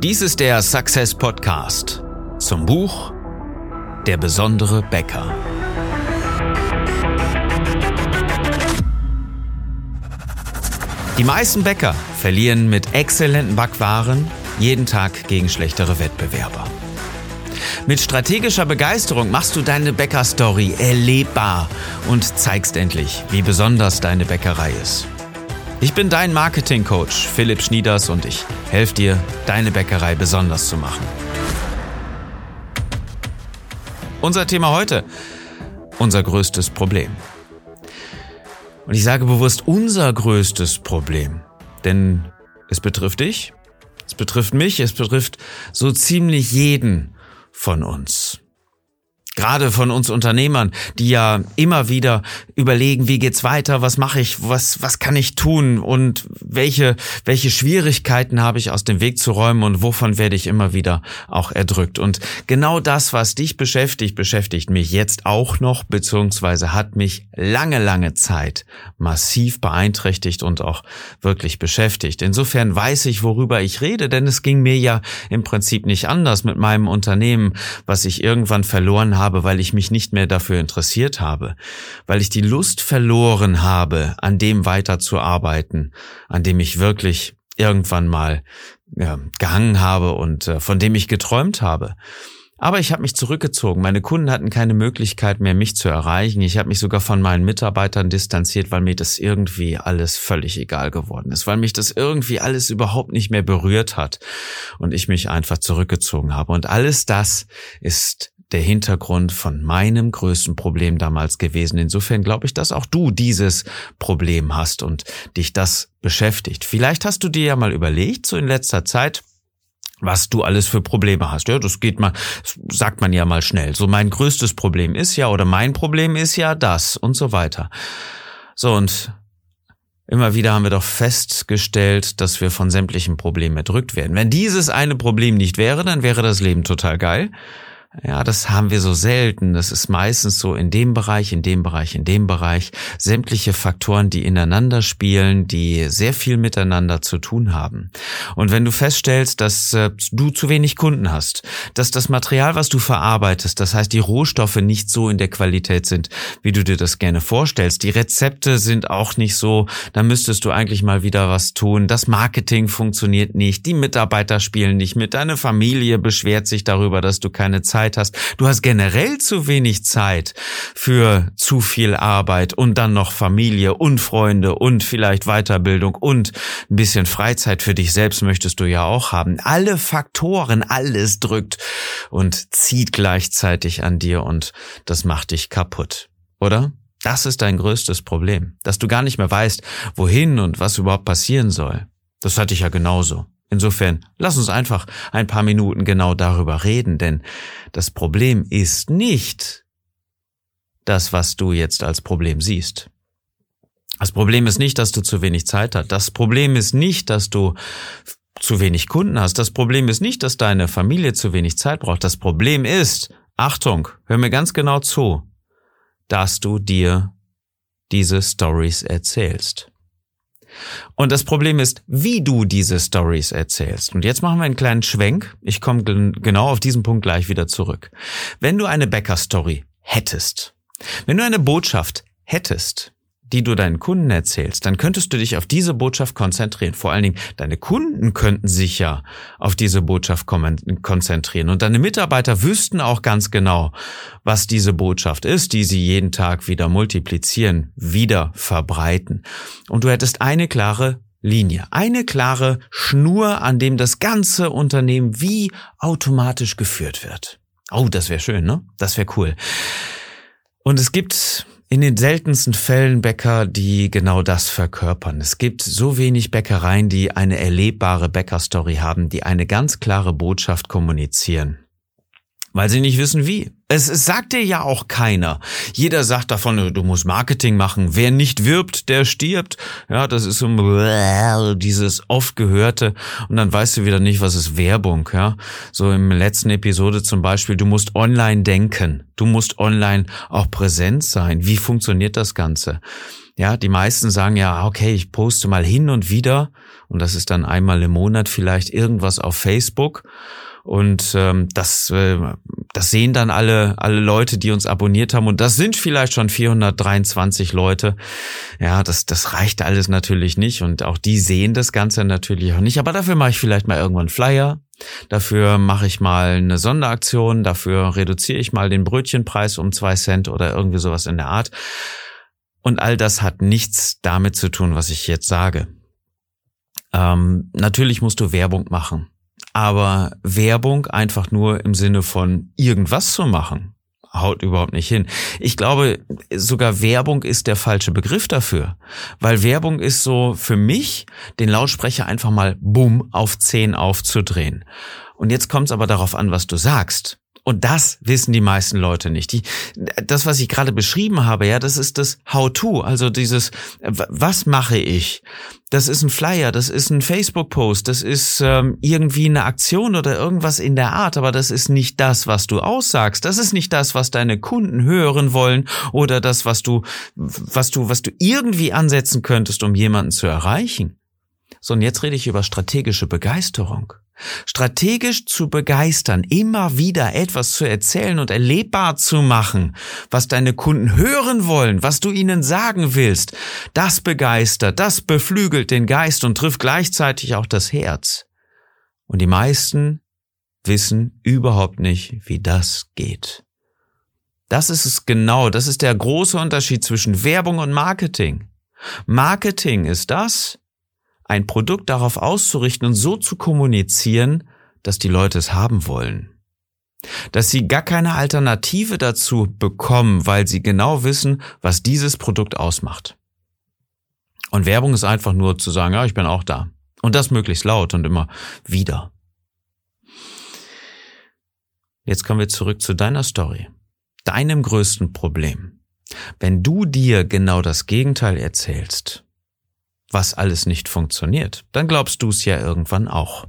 Dies ist der Success Podcast zum Buch Der besondere Bäcker. Die meisten Bäcker verlieren mit exzellenten Backwaren jeden Tag gegen schlechtere Wettbewerber. Mit strategischer Begeisterung machst du deine Bäckerstory erlebbar und zeigst endlich, wie besonders deine Bäckerei ist. Ich bin dein Marketing-Coach Philipp Schnieders und ich helfe dir, deine Bäckerei besonders zu machen. Unser Thema heute, unser größtes Problem. Und ich sage bewusst unser größtes Problem, denn es betrifft dich, es betrifft mich, es betrifft so ziemlich jeden von uns. Gerade von uns Unternehmern, die ja immer wieder überlegen, wie geht's weiter, was mache ich, was, was kann ich tun und welche, welche Schwierigkeiten habe ich aus dem Weg zu räumen und wovon werde ich immer wieder auch erdrückt. Und genau das, was dich beschäftigt, beschäftigt mich jetzt auch noch, beziehungsweise hat mich lange, lange Zeit massiv beeinträchtigt und auch wirklich beschäftigt. Insofern weiß ich, worüber ich rede, denn es ging mir ja im Prinzip nicht anders mit meinem Unternehmen, was ich irgendwann verloren habe habe, weil ich mich nicht mehr dafür interessiert habe, weil ich die Lust verloren habe, an dem weiterzuarbeiten, an dem ich wirklich irgendwann mal ja, gehangen habe und äh, von dem ich geträumt habe. Aber ich habe mich zurückgezogen. Meine Kunden hatten keine Möglichkeit mehr, mich zu erreichen. Ich habe mich sogar von meinen Mitarbeitern distanziert, weil mir das irgendwie alles völlig egal geworden ist, weil mich das irgendwie alles überhaupt nicht mehr berührt hat und ich mich einfach zurückgezogen habe. Und alles das ist der Hintergrund von meinem größten Problem damals gewesen. Insofern glaube ich, dass auch du dieses Problem hast und dich das beschäftigt. Vielleicht hast du dir ja mal überlegt, so in letzter Zeit, was du alles für Probleme hast. Ja, das geht mal, sagt man ja mal schnell. So mein größtes Problem ist ja oder mein Problem ist ja das und so weiter. So und Immer wieder haben wir doch festgestellt, dass wir von sämtlichen Problemen erdrückt werden. Wenn dieses eine Problem nicht wäre, dann wäre das Leben total geil. Ja, das haben wir so selten. Das ist meistens so in dem Bereich, in dem Bereich, in dem Bereich. Sämtliche Faktoren, die ineinander spielen, die sehr viel miteinander zu tun haben. Und wenn du feststellst, dass äh, du zu wenig Kunden hast, dass das Material, was du verarbeitest, das heißt die Rohstoffe nicht so in der Qualität sind, wie du dir das gerne vorstellst, die Rezepte sind auch nicht so, dann müsstest du eigentlich mal wieder was tun. Das Marketing funktioniert nicht, die Mitarbeiter spielen nicht mit, deine Familie beschwert sich darüber, dass du keine Zeit Zeit hast. Du hast generell zu wenig Zeit für zu viel Arbeit und dann noch Familie und Freunde und vielleicht Weiterbildung und ein bisschen Freizeit für dich selbst möchtest du ja auch haben. Alle Faktoren, alles drückt und zieht gleichzeitig an dir und das macht dich kaputt, oder? Das ist dein größtes Problem, dass du gar nicht mehr weißt, wohin und was überhaupt passieren soll. Das hatte ich ja genauso. Insofern, lass uns einfach ein paar Minuten genau darüber reden, denn das Problem ist nicht das, was du jetzt als Problem siehst. Das Problem ist nicht, dass du zu wenig Zeit hast. Das Problem ist nicht, dass du zu wenig Kunden hast. Das Problem ist nicht, dass deine Familie zu wenig Zeit braucht. Das Problem ist, Achtung, hör mir ganz genau zu, dass du dir diese Stories erzählst. Und das Problem ist, wie du diese Stories erzählst. Und jetzt machen wir einen kleinen Schwenk. Ich komme genau auf diesen Punkt gleich wieder zurück. Wenn du eine Bäcker-Story hättest, wenn du eine Botschaft hättest, die du deinen Kunden erzählst, dann könntest du dich auf diese Botschaft konzentrieren. Vor allen Dingen, deine Kunden könnten sich ja auf diese Botschaft konzentrieren. Und deine Mitarbeiter wüssten auch ganz genau, was diese Botschaft ist, die sie jeden Tag wieder multiplizieren, wieder verbreiten. Und du hättest eine klare Linie, eine klare Schnur, an dem das ganze Unternehmen wie automatisch geführt wird. Oh, das wäre schön, ne? Das wäre cool. Und es gibt in den seltensten Fällen Bäcker, die genau das verkörpern. Es gibt so wenig Bäckereien, die eine erlebbare Bäckerstory haben, die eine ganz klare Botschaft kommunizieren. Weil sie nicht wissen wie. Es, sagt dir ja auch keiner. Jeder sagt davon, du musst Marketing machen. Wer nicht wirbt, der stirbt. Ja, das ist so dieses oft gehörte. Und dann weißt du wieder nicht, was ist Werbung. Ja, so im letzten Episode zum Beispiel, du musst online denken. Du musst online auch präsent sein. Wie funktioniert das Ganze? Ja, die meisten sagen ja, okay, ich poste mal hin und wieder Und das ist dann einmal im Monat vielleicht irgendwas auf Facebook. Und ähm, das, äh, das sehen dann alle, alle Leute, die uns abonniert haben. Und das sind vielleicht schon 423 Leute. Ja, das, das reicht alles natürlich nicht. Und auch die sehen das Ganze natürlich auch nicht. Aber dafür mache ich vielleicht mal irgendwann Flyer. Dafür mache ich mal eine Sonderaktion. Dafür reduziere ich mal den Brötchenpreis um zwei Cent oder irgendwie sowas in der Art. Und all das hat nichts damit zu tun, was ich jetzt sage. Ähm, natürlich musst du Werbung machen. Aber Werbung einfach nur im Sinne von irgendwas zu machen, haut überhaupt nicht hin. Ich glaube, sogar Werbung ist der falsche Begriff dafür. Weil Werbung ist so für mich, den Lautsprecher einfach mal bumm auf 10 aufzudrehen. Und jetzt kommt es aber darauf an, was du sagst. Und das wissen die meisten Leute nicht. Die, das, was ich gerade beschrieben habe, ja, das ist das How-to, also dieses, was mache ich? Das ist ein Flyer, das ist ein Facebook-Post, das ist ähm, irgendwie eine Aktion oder irgendwas in der Art, aber das ist nicht das, was du aussagst. Das ist nicht das, was deine Kunden hören wollen oder das, was du, was du, was du irgendwie ansetzen könntest, um jemanden zu erreichen. So, und jetzt rede ich über strategische Begeisterung. Strategisch zu begeistern, immer wieder etwas zu erzählen und erlebbar zu machen, was deine Kunden hören wollen, was du ihnen sagen willst, das begeistert, das beflügelt den Geist und trifft gleichzeitig auch das Herz. Und die meisten wissen überhaupt nicht, wie das geht. Das ist es genau, das ist der große Unterschied zwischen Werbung und Marketing. Marketing ist das, ein Produkt darauf auszurichten und so zu kommunizieren, dass die Leute es haben wollen. Dass sie gar keine Alternative dazu bekommen, weil sie genau wissen, was dieses Produkt ausmacht. Und Werbung ist einfach nur zu sagen, ja, ich bin auch da. Und das möglichst laut und immer wieder. Jetzt kommen wir zurück zu deiner Story. Deinem größten Problem. Wenn du dir genau das Gegenteil erzählst, was alles nicht funktioniert, dann glaubst du es ja irgendwann auch.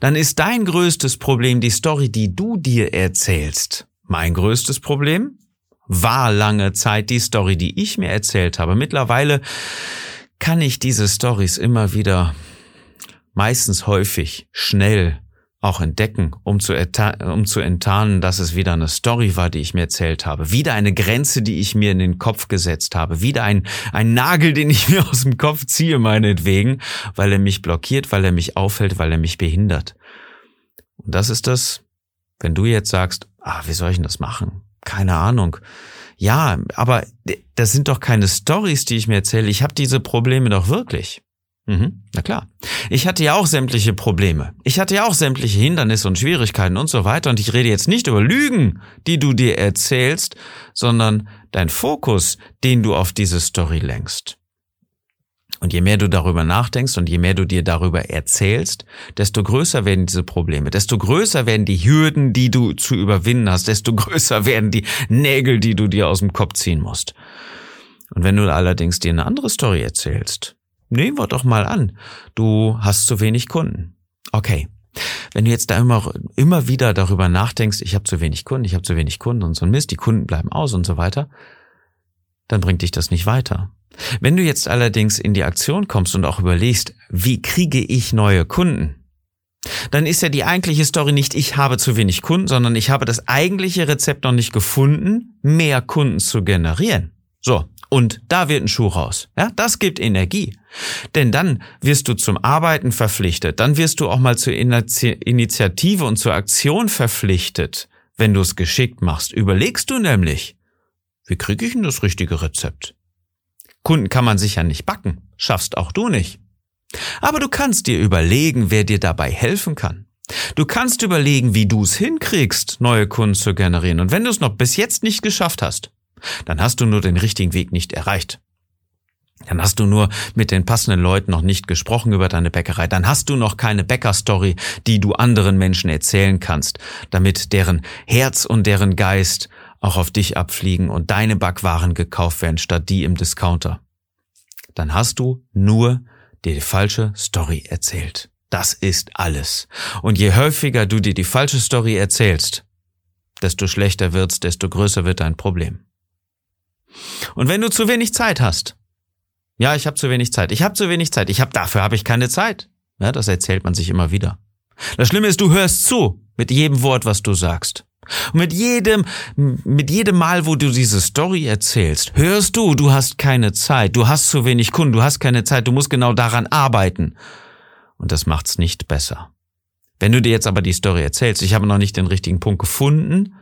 Dann ist dein größtes Problem die Story, die du dir erzählst. Mein größtes Problem war lange Zeit die Story, die ich mir erzählt habe. Mittlerweile kann ich diese Stories immer wieder, meistens häufig, schnell auch entdecken, um zu, um zu enttarnen, dass es wieder eine Story war, die ich mir erzählt habe. Wieder eine Grenze, die ich mir in den Kopf gesetzt habe. Wieder ein, ein Nagel, den ich mir aus dem Kopf ziehe, meinetwegen, weil er mich blockiert, weil er mich aufhält, weil er mich behindert. Und das ist das, wenn du jetzt sagst, ah, wie soll ich denn das machen? Keine Ahnung. Ja, aber das sind doch keine Stories, die ich mir erzähle. Ich habe diese Probleme doch wirklich. Mhm, na klar. Ich hatte ja auch sämtliche Probleme. Ich hatte ja auch sämtliche Hindernisse und Schwierigkeiten und so weiter. Und ich rede jetzt nicht über Lügen, die du dir erzählst, sondern dein Fokus, den du auf diese Story lenkst. Und je mehr du darüber nachdenkst und je mehr du dir darüber erzählst, desto größer werden diese Probleme, desto größer werden die Hürden, die du zu überwinden hast, desto größer werden die Nägel, die du dir aus dem Kopf ziehen musst. Und wenn du allerdings dir eine andere Story erzählst, Nehmen wir doch mal an, du hast zu wenig Kunden. Okay. Wenn du jetzt da immer, immer wieder darüber nachdenkst, ich habe zu wenig Kunden, ich habe zu wenig Kunden und so ein Mist, die Kunden bleiben aus und so weiter, dann bringt dich das nicht weiter. Wenn du jetzt allerdings in die Aktion kommst und auch überlegst, wie kriege ich neue Kunden, dann ist ja die eigentliche Story nicht, ich habe zu wenig Kunden, sondern ich habe das eigentliche Rezept noch nicht gefunden, mehr Kunden zu generieren. So, und da wird ein Schuh raus. Ja, das gibt Energie. Denn dann wirst du zum Arbeiten verpflichtet. Dann wirst du auch mal zur Initiative und zur Aktion verpflichtet. Wenn du es geschickt machst, überlegst du nämlich, wie kriege ich denn das richtige Rezept? Kunden kann man sich ja nicht backen. Schaffst auch du nicht. Aber du kannst dir überlegen, wer dir dabei helfen kann. Du kannst überlegen, wie du es hinkriegst, neue Kunden zu generieren. Und wenn du es noch bis jetzt nicht geschafft hast, dann hast du nur den richtigen Weg nicht erreicht. Dann hast du nur mit den passenden Leuten noch nicht gesprochen über deine Bäckerei. Dann hast du noch keine Bäckerstory, die du anderen Menschen erzählen kannst, damit deren Herz und deren Geist auch auf dich abfliegen und deine Backwaren gekauft werden statt die im Discounter. Dann hast du nur die falsche Story erzählt. Das ist alles. Und je häufiger du dir die falsche Story erzählst, desto schlechter wird's, desto größer wird dein Problem. Und wenn du zu wenig Zeit hast, Ja, ich habe zu wenig Zeit. Ich habe zu wenig Zeit. Ich habe dafür habe ich keine Zeit. Ja, das erzählt man sich immer wieder. Das Schlimme ist, du hörst zu mit jedem Wort, was du sagst. Und mit jedem, mit jedem Mal, wo du diese Story erzählst, hörst du, du hast keine Zeit, du hast zu wenig Kunden, du hast keine Zeit, du musst genau daran arbeiten. Und das macht's nicht besser. Wenn du dir jetzt aber die Story erzählst, ich habe noch nicht den richtigen Punkt gefunden,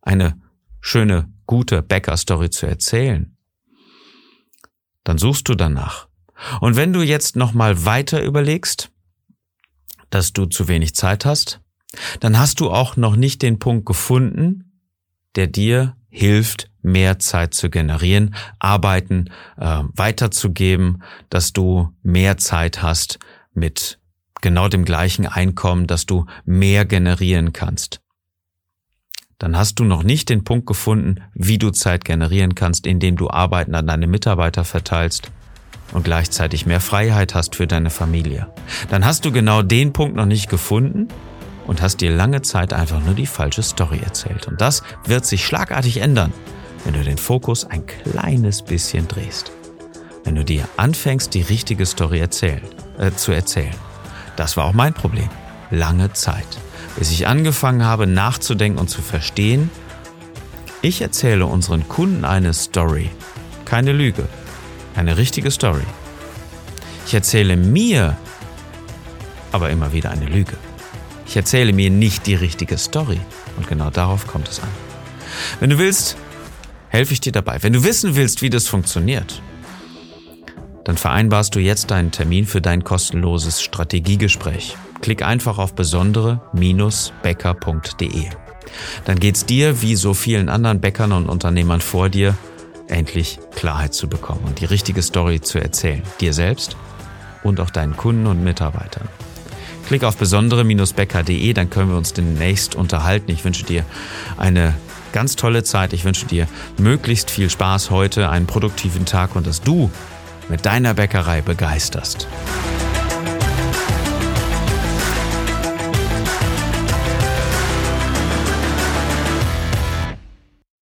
eine schöne, gute Bäcker-Story zu erzählen, dann suchst du danach. Und wenn du jetzt nochmal weiter überlegst, dass du zu wenig Zeit hast, dann hast du auch noch nicht den Punkt gefunden, der dir hilft, mehr Zeit zu generieren, Arbeiten äh, weiterzugeben, dass du mehr Zeit hast mit genau dem gleichen Einkommen, dass du mehr generieren kannst. Dann hast du noch nicht den Punkt gefunden, wie du Zeit generieren kannst, indem du Arbeiten an deine Mitarbeiter verteilst und gleichzeitig mehr Freiheit hast für deine Familie. Dann hast du genau den Punkt noch nicht gefunden und hast dir lange Zeit einfach nur die falsche Story erzählt. Und das wird sich schlagartig ändern, wenn du den Fokus ein kleines bisschen drehst. Wenn du dir anfängst, die richtige Story erzählen, äh, zu erzählen. Das war auch mein Problem. Lange Zeit. Bis ich angefangen habe nachzudenken und zu verstehen, ich erzähle unseren Kunden eine Story. Keine Lüge. Eine richtige Story. Ich erzähle mir aber immer wieder eine Lüge. Ich erzähle mir nicht die richtige Story. Und genau darauf kommt es an. Wenn du willst, helfe ich dir dabei. Wenn du wissen willst, wie das funktioniert, dann vereinbarst du jetzt einen Termin für dein kostenloses Strategiegespräch. Klick einfach auf besondere-becker.de. Dann geht's dir, wie so vielen anderen Bäckern und Unternehmern vor dir, endlich Klarheit zu bekommen und die richtige Story zu erzählen. Dir selbst und auch deinen Kunden und Mitarbeitern. Klick auf besondere-becker.de, dann können wir uns demnächst unterhalten. Ich wünsche dir eine ganz tolle Zeit. Ich wünsche dir möglichst viel Spaß heute, einen produktiven Tag und dass du mit deiner Bäckerei begeisterst.